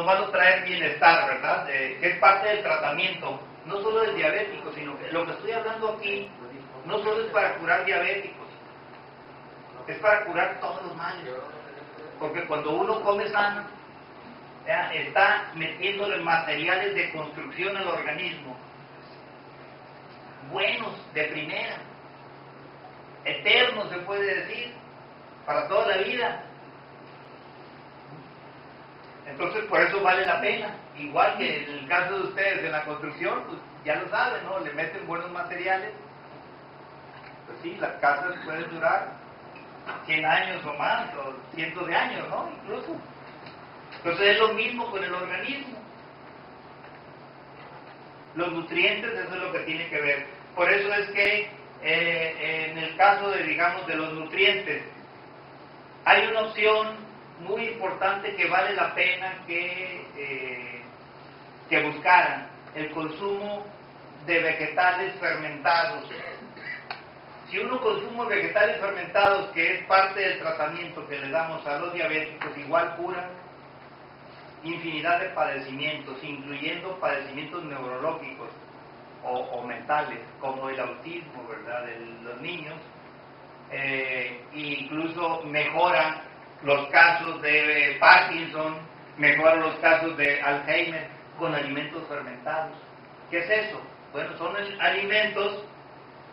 nos van a traer bienestar, ¿verdad? que es parte del tratamiento, no solo del diabético, sino que lo que estoy hablando aquí no solo es para curar diabéticos, es para curar todos los males. Porque cuando uno come sano, está metiéndole materiales de construcción al organismo, buenos, de primera, eternos se puede decir, para toda la vida. Entonces por eso vale la pena. Igual que en el caso de ustedes en la construcción, pues ya lo saben, ¿no? Le meten buenos materiales. Pues sí, las casas pueden durar 100 años o más, o cientos de años, ¿no? Incluso. Entonces es lo mismo con el organismo. Los nutrientes, eso es lo que tiene que ver. Por eso es que eh, en el caso de, digamos, de los nutrientes, hay una opción muy importante que vale la pena que, eh, que buscaran, el consumo de vegetales fermentados. Si uno consume vegetales fermentados, que es parte del tratamiento que le damos a los diabéticos, igual cura infinidad de padecimientos, incluyendo padecimientos neurológicos o, mentales, como el autismo, ¿verdad?, de los niños, eh, incluso mejoran los casos de Parkinson, mejoran los casos de Alzheimer con alimentos fermentados. ¿Qué es eso? Bueno, son alimentos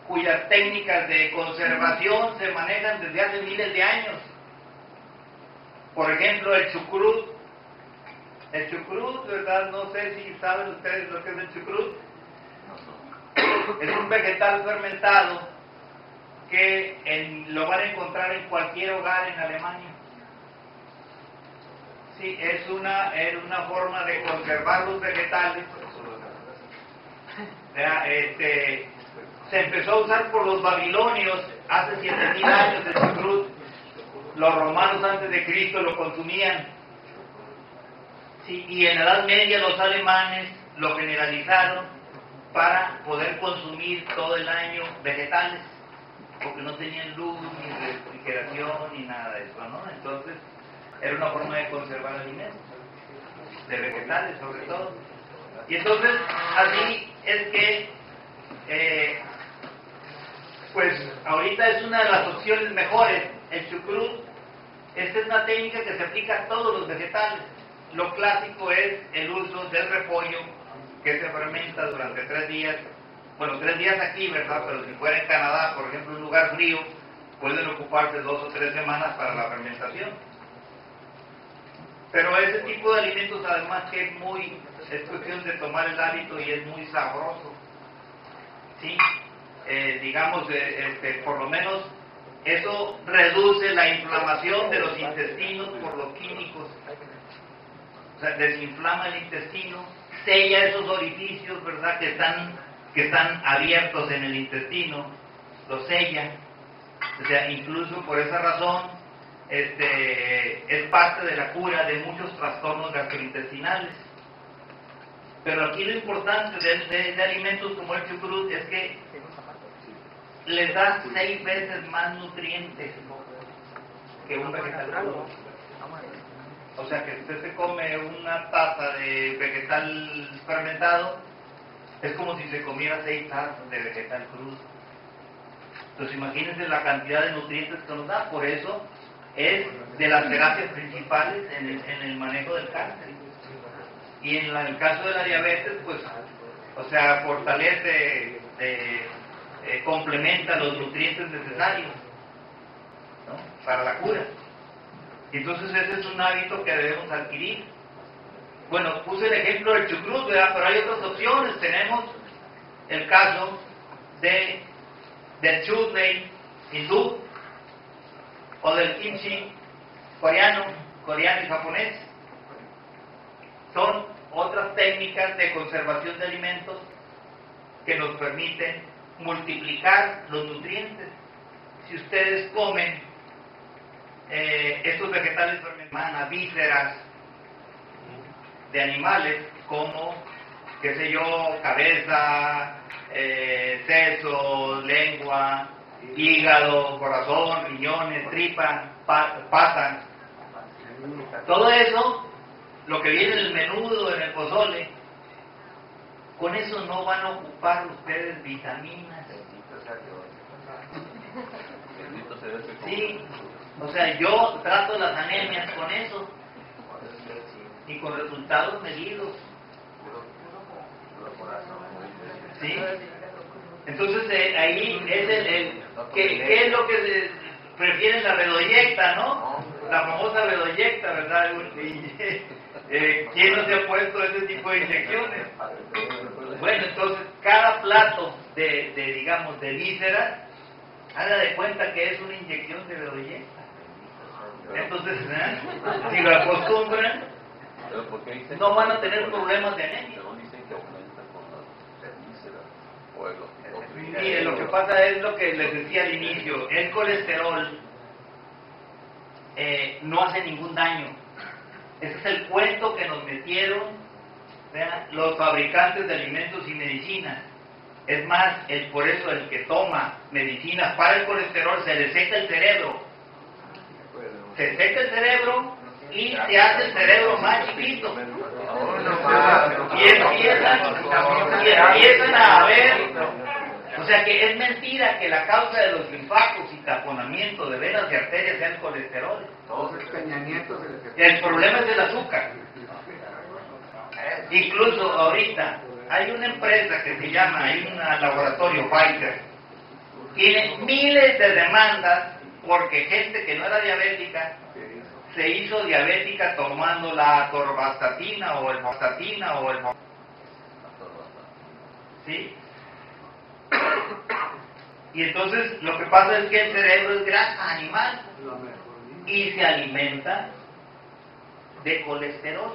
cuyas técnicas de conservación se manejan desde hace miles de años. Por ejemplo, el chucrut. El chucrut, ¿verdad? No sé si saben ustedes lo que es el chucrut. Es un vegetal fermentado que lo van a encontrar en cualquier hogar en Alemania. Sí, es una, es una forma de conservar los vegetales. Este, se empezó a usar por los babilonios hace 7000 años el chucrut. Los romanos antes de Cristo lo consumían. Sí, y en la Edad Media los alemanes lo generalizaron para poder consumir todo el año vegetales, porque no tenían luz, ni refrigeración, ni nada de eso, ¿no? Entonces, era una forma de conservar alimentos, de vegetales sobre todo. Y entonces, así es que, eh, pues ahorita es una de las opciones mejores, el chucrut. Esta es una técnica que se aplica a todos los vegetales. Lo clásico es el uso del repollo, que se fermenta durante tres días. Bueno, tres días aquí, ¿verdad? Pero si fuera en Canadá, por ejemplo, un lugar frío, pueden ocuparse dos o tres semanas para la fermentación. Pero ese tipo de alimentos además que es muy, es cuestión de tomar el hábito y es muy sabroso. ¿Sí? Eh, digamos, eh, este, por lo menos eso reduce la inflamación de los intestinos por los químicos. O sea, desinflama el intestino, sella esos orificios, ¿verdad?, que están, que están abiertos en el intestino, los sella. O sea, incluso por esa razón este, es parte de la cura de muchos trastornos gastrointestinales. Pero aquí lo importante de, alimentos como el chucrut es que les da seis veces más nutrientes que un vegetal O sea que usted se come una taza de vegetal fermentado, es como si se comiera seis tazas de vegetal crudo. Entonces imagínense la cantidad de nutrientes que nos da. Por eso es de las terapias principales en el, manejo del cáncer. Y en el caso de la diabetes, pues, o sea, fortalece, eh, eh, complementa los nutrientes necesarios para la cura. Entonces ese es un hábito que debemos adquirir. Bueno, puse el ejemplo del chucrut, pero hay otras opciones. Tenemos el caso de, del chutney hindú, o del kimchi coreano, coreano y japonés. Son otras técnicas de conservación de alimentos que nos permiten multiplicar los nutrientes. Si ustedes comen eh, estos vegetales vísceras de animales como, qué sé yo, cabeza, eh, lengua, hígado, corazón, riñones, tripa, pata. Todo eso lo que viene en el menudo, en el pozole, con eso no van a ocupar ustedes vitaminas. Sí, o sea, yo trato las anemias con eso y con resultados medidos. ¿Sí? Entonces eh, ahí es el, el ¿qué, ¿qué, es lo que se, prefieren la redoyecta, no? La famosa redoyecta, ¿verdad? Eh, ¿Quién no se ha puesto ese tipo de inyecciones? Bueno, entonces cada plato de, de digamos, de vísceras, haga de cuenta que es una inyección de redoyecta. Entonces, ¿eh? si lo acostumbran, no van a tener problemas de anemia. Mire, lo que pasa es lo que les decía al inicio, el colesterol eh, no hace ningún daño. Ese es el cuento que nos metieron los fabricantes de alimentos y medicinas. Es más, el, por eso el que toma medicinas para el colesterol se le seca el cerebro. Se seca el cerebro y se hace el cerebro más chiquito. Y empiezan, y empiezan a o sea que es mentira que la causa de los infartos y taponamiento de venas y arterias sea el colesterol. El problema es el azúcar. Incluso ahorita hay una empresa que se llama, hay un laboratorio Pfizer, tiene miles de demandas porque gente que no era diabética se hizo diabética tomando la atorvastatina o el o el ¿Sí? Y entonces lo que pasa es que el cerebro es grasa animal y se alimenta de colesterol.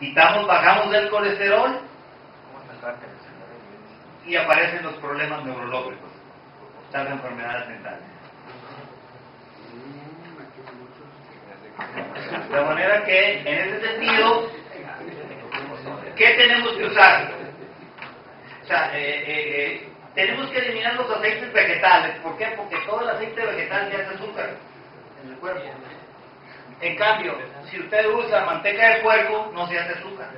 Quitamos, bajamos del colesterol y aparecen los problemas neurológicos, las enfermedades mentales. De manera que, en ese sentido, ¿qué tenemos que usar? O sea, eh, eh, tenemos que eliminar los aceites vegetales. ¿Por qué? Porque todo el aceite vegetal ya hace azúcar en el cuerpo. En cambio, si usted usa manteca de puerco, no se hace azúcar.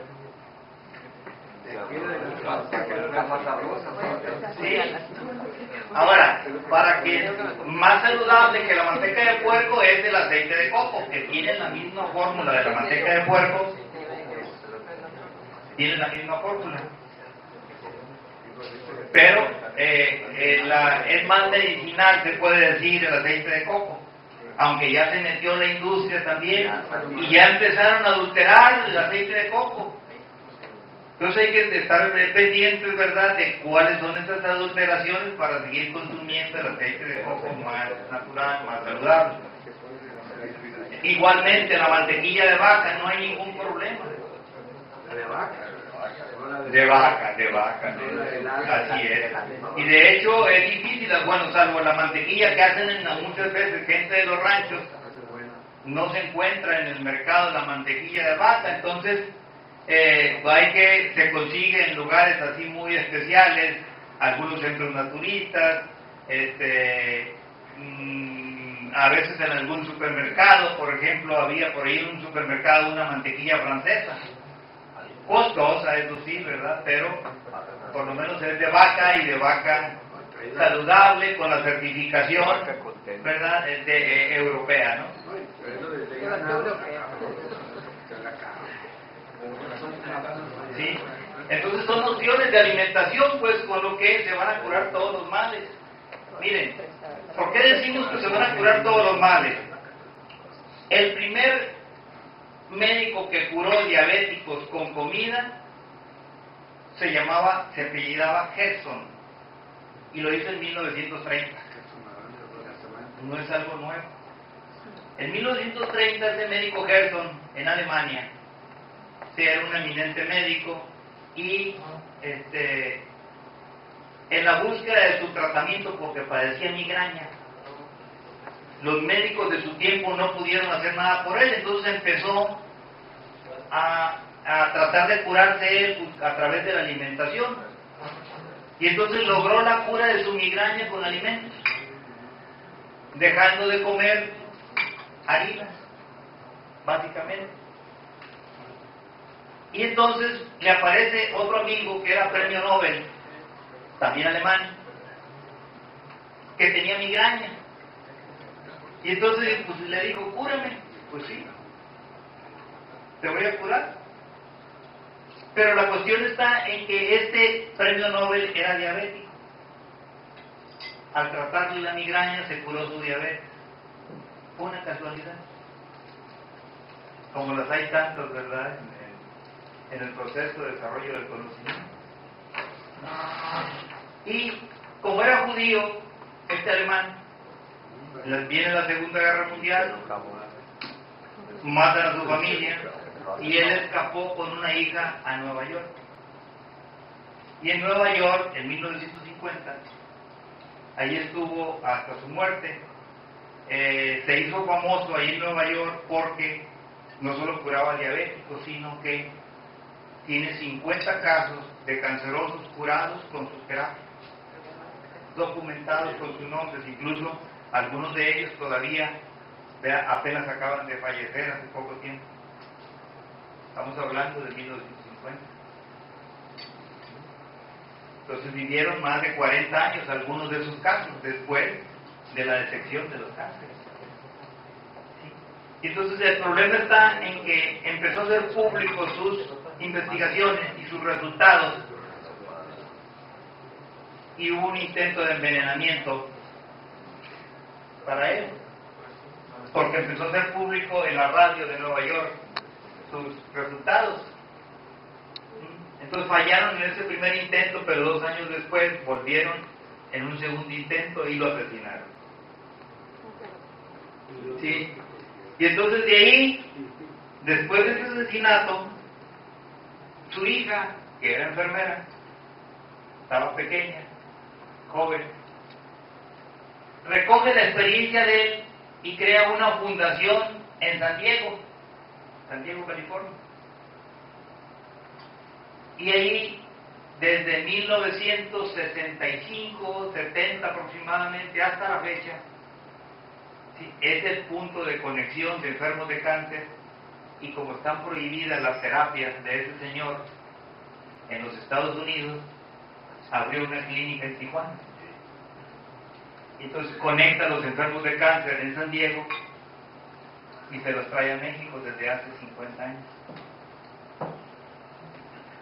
Sí. Ahora, para que más saludable que la manteca de puerco es el aceite de coco, que tiene la misma fórmula de la manteca de puerco, tiene la misma fórmula. Pero eh, eh, la, es más medicinal, se puede decir, el aceite de coco aunque ya se metió la industria también y ya empezaron a adulterar el aceite de coco. Entonces hay que estar pendientes, ¿verdad?, de cuáles son esas adulteraciones para seguir consumiendo el aceite de coco más natural, más saludable. Igualmente, la mantequilla de vaca no hay ningún problema. ¿De vaca? De vaca, de vaca, así es. Y de hecho es difícil, bueno, salvo la mantequilla que hacen en, muchas veces gente de los ranchos, no se encuentra en el mercado la mantequilla de vaca, entonces eh, hay que, se consigue en lugares así muy especiales, algunos centros naturistas, este, mm, a veces en algún supermercado, por ejemplo, había por ahí un supermercado una mantequilla francesa costosa, eso sí, ¿verdad? Pero por lo menos es de vaca y de vaca saludable con la certificación, ¿verdad? De, eh, europea, ¿no? ¿Sí? Entonces son opciones de alimentación, pues con lo que se van a curar todos los males. Miren, ¿por qué decimos que se van a curar todos los males? El primer médico que curó diabéticos con comida se llamaba, se apellidaba Gerson y lo hizo en 1930. No es algo nuevo. En 1930 ese médico Gerson en Alemania, era un eminente médico y este, en la búsqueda de su tratamiento porque padecía migraña, los médicos de su tiempo no pudieron hacer nada por él, entonces empezó a, tratar de curarse él a través de la alimentación. Y entonces logró la cura de su migraña con alimentos, dejando de comer harinas. básicamente. Y entonces le aparece otro amigo que era premio Nobel, también alemán, que tenía migraña. Y entonces pues, le dijo, cúrame. Pues sí, te voy a curar. Pero la cuestión está en que este premio Nobel era diabético. Al tratarle la migraña se curó su diabetes. Fue una casualidad. Como las hay tantas, ¿verdad? En el, en el proceso de desarrollo del conocimiento. Y como era judío, este alemán, viene la Segunda Guerra Mundial, matan a su familia y él escapó con una hija a Nueva York. Y en Nueva York, en 1950, ahí estuvo hasta su muerte. Eh, se hizo famoso ahí en Nueva York porque no solo curaba diabéticos, sino que tiene 50 casos de cancerosos curados con sus terapias, documentados con sus nombres, incluso algunos de ellos todavía apenas acaban de fallecer hace poco tiempo. Estamos hablando de 1950. Entonces vivieron más de 40 años algunos de esos casos después de la detección de los cánceres. Y entonces el problema está en que empezó a ser público sus investigaciones y sus resultados y hubo un intento de envenenamiento para él, porque empezó a ser público en la radio de Nueva York sus resultados. Entonces fallaron en ese primer intento, pero dos años después volvieron en un segundo intento y lo asesinaron. ¿Sí? Y entonces de ahí, después de ese asesinato, su hija, que era enfermera, estaba pequeña, joven, recoge la experiencia de él y crea una fundación en San Diego, San Diego, California. Y ahí, desde 1965, 70 aproximadamente, hasta la fecha, es el punto de conexión de enfermos de cáncer y como están prohibidas las terapias de ese señor en los Estados Unidos, abrió una clínica en Tijuana. Entonces conecta a los enfermos de cáncer en San Diego y se los trae a México desde hace 50 años.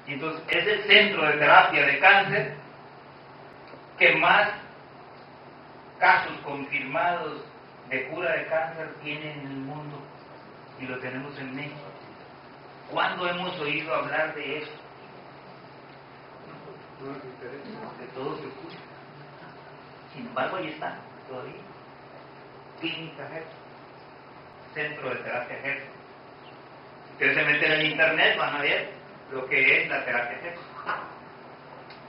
Y entonces es el centro de terapia de cáncer que más casos confirmados de cura de cáncer tiene en el mundo y lo tenemos en México. ¿Cuándo hemos oído hablar de eso? De todo se ocurre. Sin embargo, ahí está, todavía. Clínica Centro de Terapia GERSO. Si ustedes se meten en internet van a ver lo que es la terapia GERSO.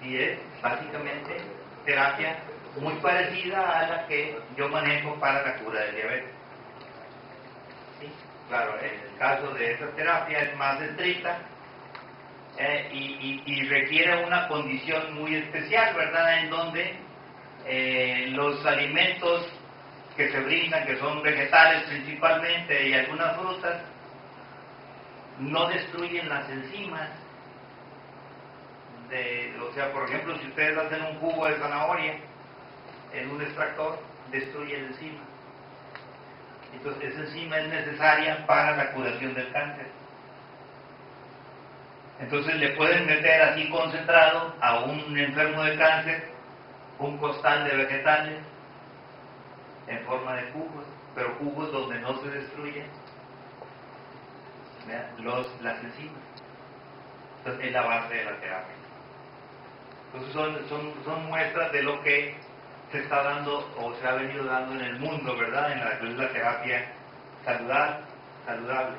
Y es básicamente terapia muy parecida a la que yo manejo para la cura del diabetes. ¿Sí? Claro, el caso de esa terapia es más estricta eh, y, requiere una condición muy especial, ¿verdad? En donde eh, los alimentos que se brindan, que son vegetales principalmente y algunas frutas, no destruyen las enzimas. De, o sea, por ejemplo, si ustedes hacen un jugo de zanahoria, en un extractor destruye la enzima. Entonces esa enzima es necesaria para la curación del cáncer. Entonces le pueden meter así concentrado a un enfermo de cáncer un costal de vegetales en forma de jugos, pero jugos donde no se destruyen los, las enzimas. Entonces es la base de la terapia. Entonces son, son, son muestras de lo que se está dando o se ha venido dando en el mundo, ¿verdad? En la, la terapia saludable. saludable.